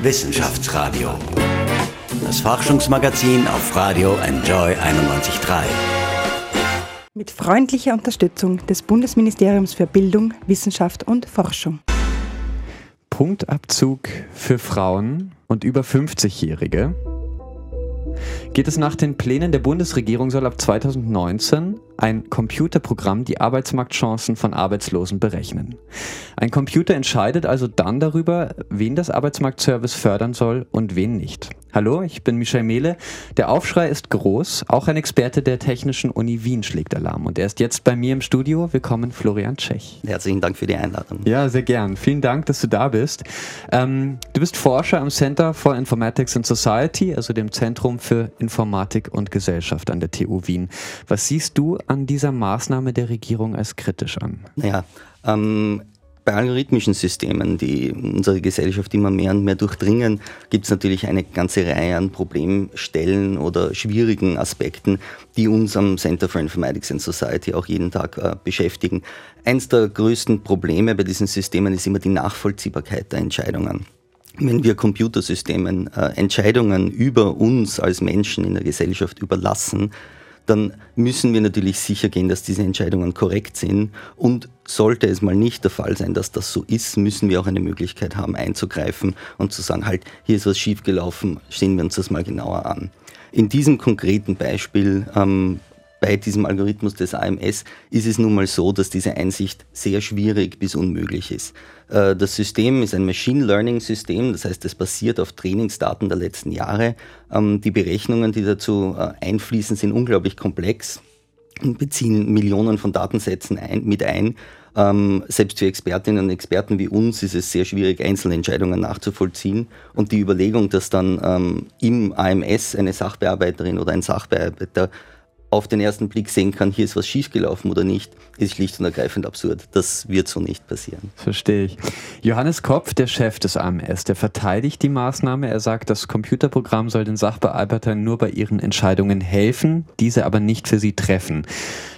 Wissenschaftsradio. Das Forschungsmagazin auf Radio Enjoy 91.3. Mit freundlicher Unterstützung des Bundesministeriums für Bildung, Wissenschaft und Forschung. Punktabzug für Frauen und über 50-Jährige. Geht es nach den Plänen der Bundesregierung, soll ab 2019 ein Computerprogramm die Arbeitsmarktchancen von Arbeitslosen berechnen. Ein Computer entscheidet also dann darüber, wen das Arbeitsmarktservice fördern soll und wen nicht. Hallo, ich bin Michel Mehle. Der Aufschrei ist groß. Auch ein Experte der Technischen Uni Wien schlägt Alarm. Und er ist jetzt bei mir im Studio. Willkommen, Florian Tschech. Herzlichen Dank für die Einladung. Ja, sehr gern. Vielen Dank, dass du da bist. Ähm, du bist Forscher am Center for Informatics and Society, also dem Zentrum für Informatik und Gesellschaft an der TU Wien. Was siehst du an dieser Maßnahme der Regierung als kritisch an? Naja, ähm, bei algorithmischen Systemen, die unsere Gesellschaft immer mehr und mehr durchdringen, gibt es natürlich eine ganze Reihe an Problemstellen oder schwierigen Aspekten, die uns am Center for Informatics and Society auch jeden Tag äh, beschäftigen. Eins der größten Probleme bei diesen Systemen ist immer die Nachvollziehbarkeit der Entscheidungen wenn wir Computersystemen äh, Entscheidungen über uns als Menschen in der Gesellschaft überlassen, dann müssen wir natürlich sicher gehen, dass diese Entscheidungen korrekt sind. Und sollte es mal nicht der Fall sein, dass das so ist, müssen wir auch eine Möglichkeit haben, einzugreifen und zu sagen, halt, hier ist was schiefgelaufen, sehen wir uns das mal genauer an. In diesem konkreten Beispiel ähm, bei diesem Algorithmus des AMS ist es nun mal so, dass diese Einsicht sehr schwierig bis unmöglich ist. Äh, das System ist ein Machine Learning System, das heißt, es basiert auf Trainingsdaten der letzten Jahre. Ähm, die Berechnungen, die dazu äh, einfließen, sind unglaublich komplex und beziehen Millionen von Datensätzen ein, mit ein. Ähm, selbst für Expertinnen und Experten wie uns ist es sehr schwierig, einzelne Entscheidungen nachzuvollziehen. Und die Überlegung, dass dann ähm, im AMS eine Sachbearbeiterin oder ein Sachbearbeiter auf den ersten Blick sehen kann, hier ist was schiefgelaufen oder nicht, ist schlicht und ergreifend absurd. Das wird so nicht passieren. Verstehe ich. Johannes Kopf, der Chef des AMS, der verteidigt die Maßnahme. Er sagt, das Computerprogramm soll den Sachbearbeitern nur bei ihren Entscheidungen helfen, diese aber nicht für sie treffen.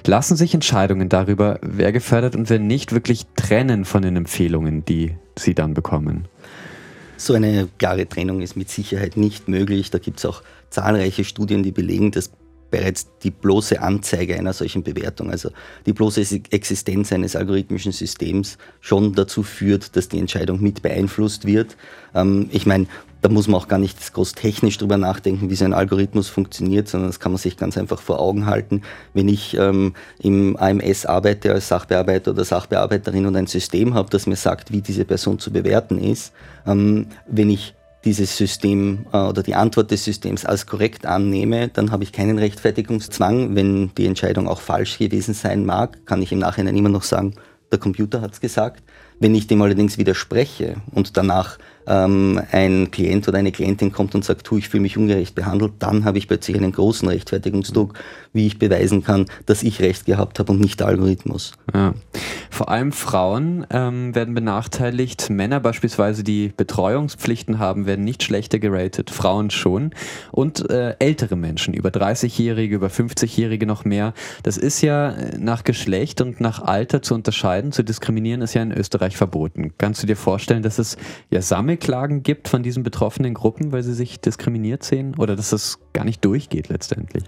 Lassen sich Entscheidungen darüber, wer gefördert und wer nicht, wirklich trennen von den Empfehlungen, die sie dann bekommen? So eine klare Trennung ist mit Sicherheit nicht möglich. Da gibt es auch zahlreiche Studien, die belegen, dass bereits die bloße Anzeige einer solchen Bewertung, also die bloße Existenz eines algorithmischen Systems schon dazu führt, dass die Entscheidung mit beeinflusst wird. Ähm, ich meine, da muss man auch gar nicht groß technisch drüber nachdenken, wie so ein Algorithmus funktioniert, sondern das kann man sich ganz einfach vor Augen halten. Wenn ich ähm, im AMS arbeite als Sachbearbeiter oder Sachbearbeiterin und ein System habe, das mir sagt, wie diese Person zu bewerten ist, ähm, wenn ich dieses System äh, oder die Antwort des Systems als korrekt annehme, dann habe ich keinen Rechtfertigungszwang. Wenn die Entscheidung auch falsch gewesen sein mag, kann ich im Nachhinein immer noch sagen, der Computer hat es gesagt. Wenn ich dem allerdings widerspreche und danach ähm, ein Klient oder eine Klientin kommt und sagt, tu, ich fühle mich ungerecht behandelt, dann habe ich plötzlich einen großen Rechtfertigungsdruck, wie ich beweisen kann, dass ich Recht gehabt habe und nicht der Algorithmus. Ja. Vor allem Frauen ähm, werden benachteiligt. Männer beispielsweise, die Betreuungspflichten haben, werden nicht schlechter geratet. Frauen schon. Und äh, ältere Menschen, über 30-Jährige, über 50-Jährige noch mehr. Das ist ja äh, nach Geschlecht und nach Alter zu unterscheiden. Zu diskriminieren ist ja in Österreich verboten. Kannst du dir vorstellen, dass es ja Sammelklagen gibt von diesen betroffenen Gruppen, weil sie sich diskriminiert sehen? Oder dass das gar nicht durchgeht letztendlich?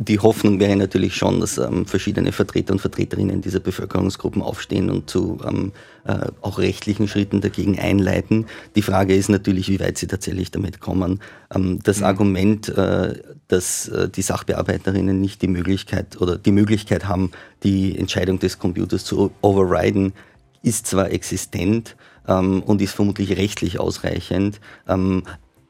die Hoffnung wäre natürlich schon, dass ähm, verschiedene Vertreter und Vertreterinnen dieser Bevölkerungsgruppen aufstehen und zu ähm, äh, auch rechtlichen Schritten dagegen einleiten. Die Frage ist natürlich, wie weit sie tatsächlich damit kommen. Ähm, das mhm. Argument, äh, dass äh, die Sachbearbeiterinnen nicht die Möglichkeit oder die Möglichkeit haben, die Entscheidung des Computers zu overriden, ist zwar existent ähm, und ist vermutlich rechtlich ausreichend, ähm,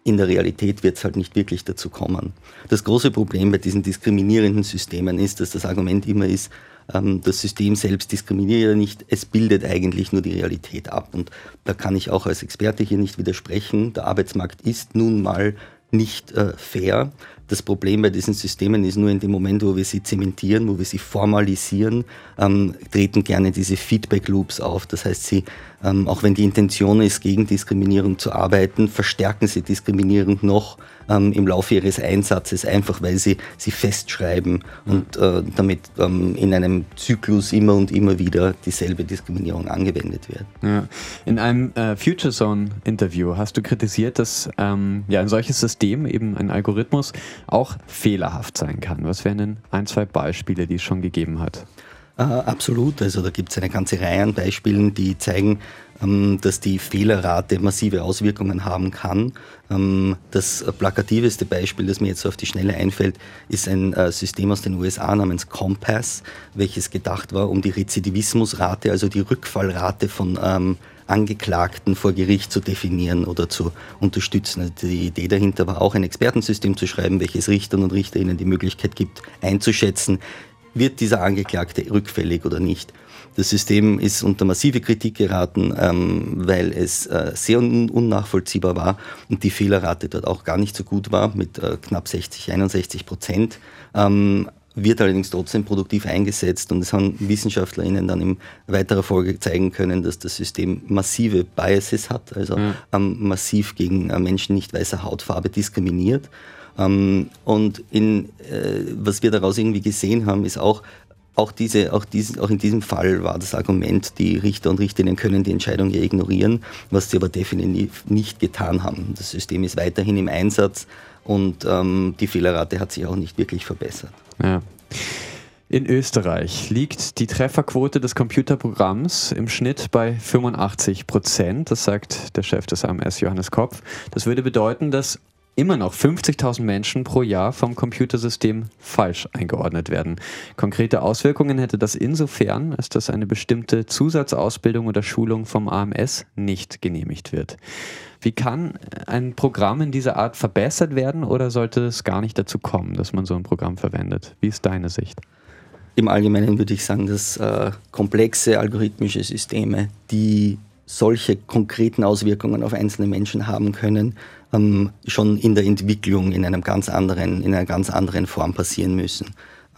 in der Realität wird es halt nicht wirklich dazu kommen. Das große Problem bei diesen diskriminierenden Systemen ist, dass das Argument immer ist, ähm, das System selbst diskriminiert ja nicht, es bildet eigentlich nur die Realität ab. Und da kann ich auch als Experte hier nicht widersprechen. Der Arbeitsmarkt ist nun mal nicht äh, fair. Das Problem bei diesen Systemen ist nur in dem Moment, wo wir sie zementieren, wo wir sie formalisieren, ähm, treten gerne diese Feedback Loops auf. Das heißt, sie ähm, auch wenn die Intention ist, gegen Diskriminierung zu arbeiten, verstärken sie Diskriminierung noch ähm, im Laufe ihres Einsatzes, einfach weil sie sie festschreiben und äh, damit ähm, in einem Zyklus immer und immer wieder dieselbe Diskriminierung angewendet wird. Ja. In einem äh, Future Zone Interview hast du kritisiert, dass ähm, ja, ein solches System, eben ein Algorithmus, auch fehlerhaft sein kann. Was wären denn ein, zwei Beispiele, die es schon gegeben hat? Äh, absolut. Also da gibt es eine ganze Reihe an Beispielen, die zeigen, ähm, dass die Fehlerrate massive Auswirkungen haben kann. Ähm, das plakativeste Beispiel, das mir jetzt auf die Schnelle einfällt, ist ein äh, System aus den USA namens Compass, welches gedacht war, um die Rezidivismusrate, also die Rückfallrate von ähm, Angeklagten vor Gericht zu definieren oder zu unterstützen. Also die Idee dahinter war auch ein Expertensystem zu schreiben, welches Richtern und Richterinnen die Möglichkeit gibt, einzuschätzen, wird dieser Angeklagte rückfällig oder nicht. Das System ist unter massive Kritik geraten, ähm, weil es äh, sehr un unnachvollziehbar war und die Fehlerrate dort auch gar nicht so gut war, mit äh, knapp 60, 61 Prozent. Ähm, wird allerdings trotzdem produktiv eingesetzt und es haben WissenschaftlerInnen dann in weiterer Folge zeigen können, dass das System massive Biases hat, also mhm. ähm, massiv gegen äh, Menschen nicht weißer Hautfarbe diskriminiert. Ähm, und in, äh, was wir daraus irgendwie gesehen haben, ist auch, auch, diese, auch, diesen, auch in diesem Fall war das Argument, die Richter und Richterinnen können die Entscheidung ja ignorieren, was sie aber definitiv nicht getan haben. Das System ist weiterhin im Einsatz und ähm, die Fehlerrate hat sich auch nicht wirklich verbessert. Ja. In Österreich liegt die Trefferquote des Computerprogramms im Schnitt bei 85 Prozent. Das sagt der Chef des AMS Johannes Kopf. Das würde bedeuten, dass immer noch 50.000 Menschen pro Jahr vom Computersystem falsch eingeordnet werden. Konkrete Auswirkungen hätte das insofern, als dass eine bestimmte Zusatzausbildung oder Schulung vom AMS nicht genehmigt wird. Wie kann ein Programm in dieser Art verbessert werden oder sollte es gar nicht dazu kommen, dass man so ein Programm verwendet? Wie ist deine Sicht? Im Allgemeinen würde ich sagen, dass äh, komplexe algorithmische Systeme, die solche konkreten Auswirkungen auf einzelne Menschen haben können, ähm, schon in der Entwicklung in, einem ganz anderen, in einer ganz anderen Form passieren müssen.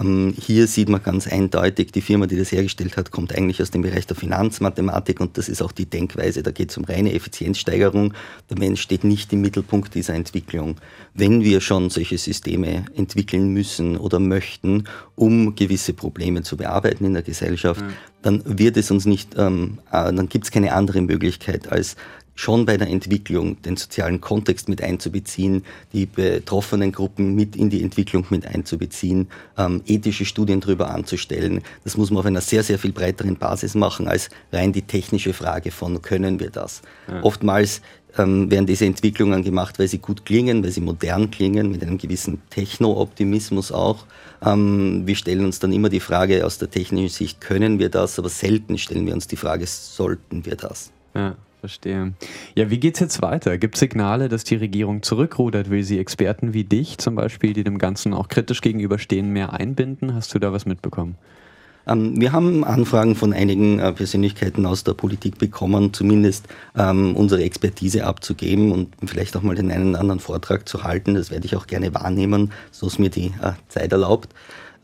Ähm, hier sieht man ganz eindeutig, die Firma, die das hergestellt hat, kommt eigentlich aus dem Bereich der Finanzmathematik und das ist auch die Denkweise. Da geht es um reine Effizienzsteigerung. Der Mensch steht nicht im Mittelpunkt dieser Entwicklung. Wenn wir schon solche Systeme entwickeln müssen oder möchten, um gewisse Probleme zu bearbeiten in der Gesellschaft, mhm. Dann wird es uns nicht, ähm, äh, dann gibt es keine andere Möglichkeit als schon bei der Entwicklung den sozialen Kontext mit einzubeziehen, die betroffenen Gruppen mit in die Entwicklung mit einzubeziehen, ähm, ethische Studien darüber anzustellen. Das muss man auf einer sehr, sehr viel breiteren Basis machen als rein die technische Frage von, können wir das? Ja. Oftmals ähm, werden diese Entwicklungen gemacht, weil sie gut klingen, weil sie modern klingen, mit einem gewissen Techno-Optimismus auch. Ähm, wir stellen uns dann immer die Frage aus der technischen Sicht, können wir das, aber selten stellen wir uns die Frage, sollten wir das? Ja. Verstehe. Ja, wie geht es jetzt weiter? Gibt es Signale, dass die Regierung zurückrudert? Will sie Experten wie dich zum Beispiel, die dem Ganzen auch kritisch gegenüberstehen, mehr einbinden? Hast du da was mitbekommen? Ähm, wir haben Anfragen von einigen äh, Persönlichkeiten aus der Politik bekommen, zumindest ähm, unsere Expertise abzugeben und vielleicht auch mal den einen oder anderen Vortrag zu halten. Das werde ich auch gerne wahrnehmen, so es mir die äh, Zeit erlaubt.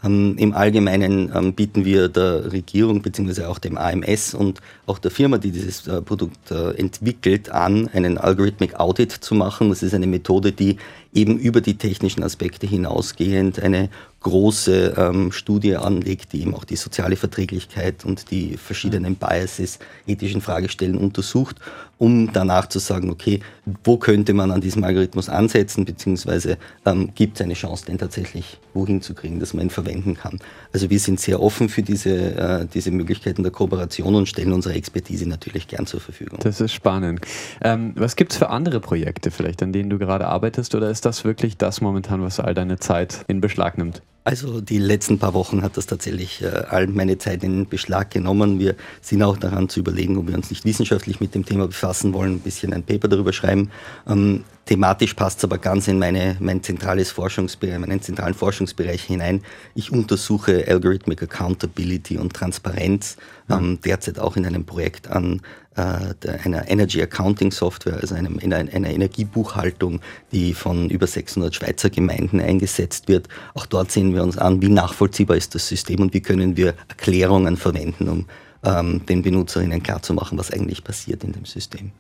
Ähm, Im Allgemeinen bieten wir der Regierung bzw. auch dem AMS und auch der Firma, die dieses äh, Produkt entwickelt, an, einen Algorithmic Audit zu machen. Das ist eine Methode, die eben über die technischen Aspekte hinausgehend eine große ähm, Studie anlegt, die eben auch die soziale Verträglichkeit und die verschiedenen Biases, ethischen Fragestellen untersucht, um danach zu sagen, okay, wo könnte man an diesem Algorithmus ansetzen, beziehungsweise ähm, gibt es eine Chance, den tatsächlich wohin zu kriegen, dass man ihn verwenden kann. Also wir sind sehr offen für diese, äh, diese Möglichkeiten der Kooperation und stellen unsere Expertise natürlich gern zur Verfügung. Das ist spannend. Ähm, was gibt es für andere Projekte vielleicht, an denen du gerade arbeitest, oder ist das wirklich das momentan, was all deine Zeit in Beschlag nimmt? Also die letzten paar Wochen hat das tatsächlich äh, all meine Zeit in Beschlag genommen. Wir sind auch daran zu überlegen, ob wir uns nicht wissenschaftlich mit dem Thema befassen wollen, ein bisschen ein Paper darüber schreiben. Ähm, thematisch passt es aber ganz in meine, mein zentrales Forschungsbereich, meinen zentralen Forschungsbereich hinein. Ich untersuche Algorithmic Accountability und Transparenz, ähm, derzeit auch in einem Projekt an äh, einer Energy Accounting Software, also einem, einer, einer Energiebuchhaltung, die von über 600 Schweizer Gemeinden eingesetzt wird. Auch dort sehen wir uns an, wie nachvollziehbar ist das System und wie können wir Erklärungen verwenden, um ähm, den Benutzerinnen klarzumachen, was eigentlich passiert in dem System.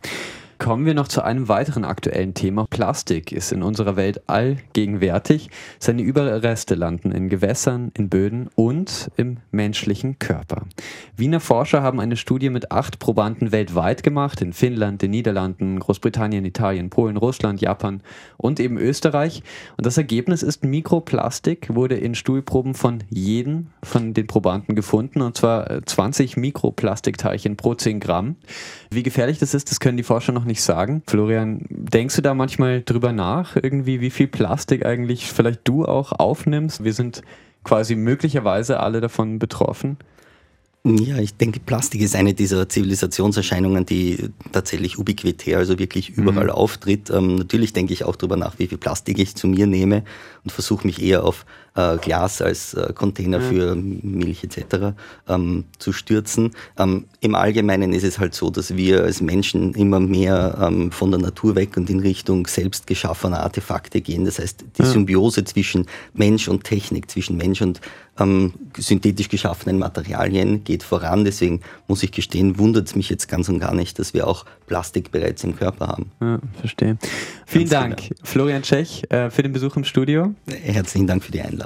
Kommen wir noch zu einem weiteren aktuellen Thema. Plastik ist in unserer Welt allgegenwärtig. Seine Überreste landen in Gewässern, in Böden und im menschlichen Körper. Wiener Forscher haben eine Studie mit acht Probanden weltweit gemacht, in Finnland, den Niederlanden, Großbritannien, Italien, Polen, Russland, Japan und eben Österreich. Und das Ergebnis ist, Mikroplastik wurde in Stuhlproben von jedem von den Probanden gefunden, und zwar 20 Mikroplastikteilchen pro 10 Gramm. Wie gefährlich das ist, das können die Forscher noch nicht sagen. Florian, denkst du da manchmal drüber nach, irgendwie, wie viel Plastik eigentlich vielleicht du auch aufnimmst? Wir sind quasi möglicherweise alle davon betroffen. Ja, ich denke, Plastik ist eine dieser Zivilisationserscheinungen, die tatsächlich ubiquitär, also wirklich überall mhm. auftritt. Ähm, natürlich denke ich auch darüber nach, wie viel Plastik ich zu mir nehme und versuche mich eher auf äh, Glas als äh, Container ja. für Milch etc. Ähm, zu stürzen. Ähm, Im Allgemeinen ist es halt so, dass wir als Menschen immer mehr ähm, von der Natur weg und in Richtung selbst geschaffener Artefakte gehen. Das heißt, die ja. Symbiose zwischen Mensch und Technik, zwischen Mensch und ähm, synthetisch geschaffenen Materialien geht voran. Deswegen muss ich gestehen, wundert es mich jetzt ganz und gar nicht, dass wir auch Plastik bereits im Körper haben. Ja, verstehe. Vielen ganz Dank, genau. Florian Tschech, äh, für den Besuch im Studio. Herzlichen Dank für die Einladung.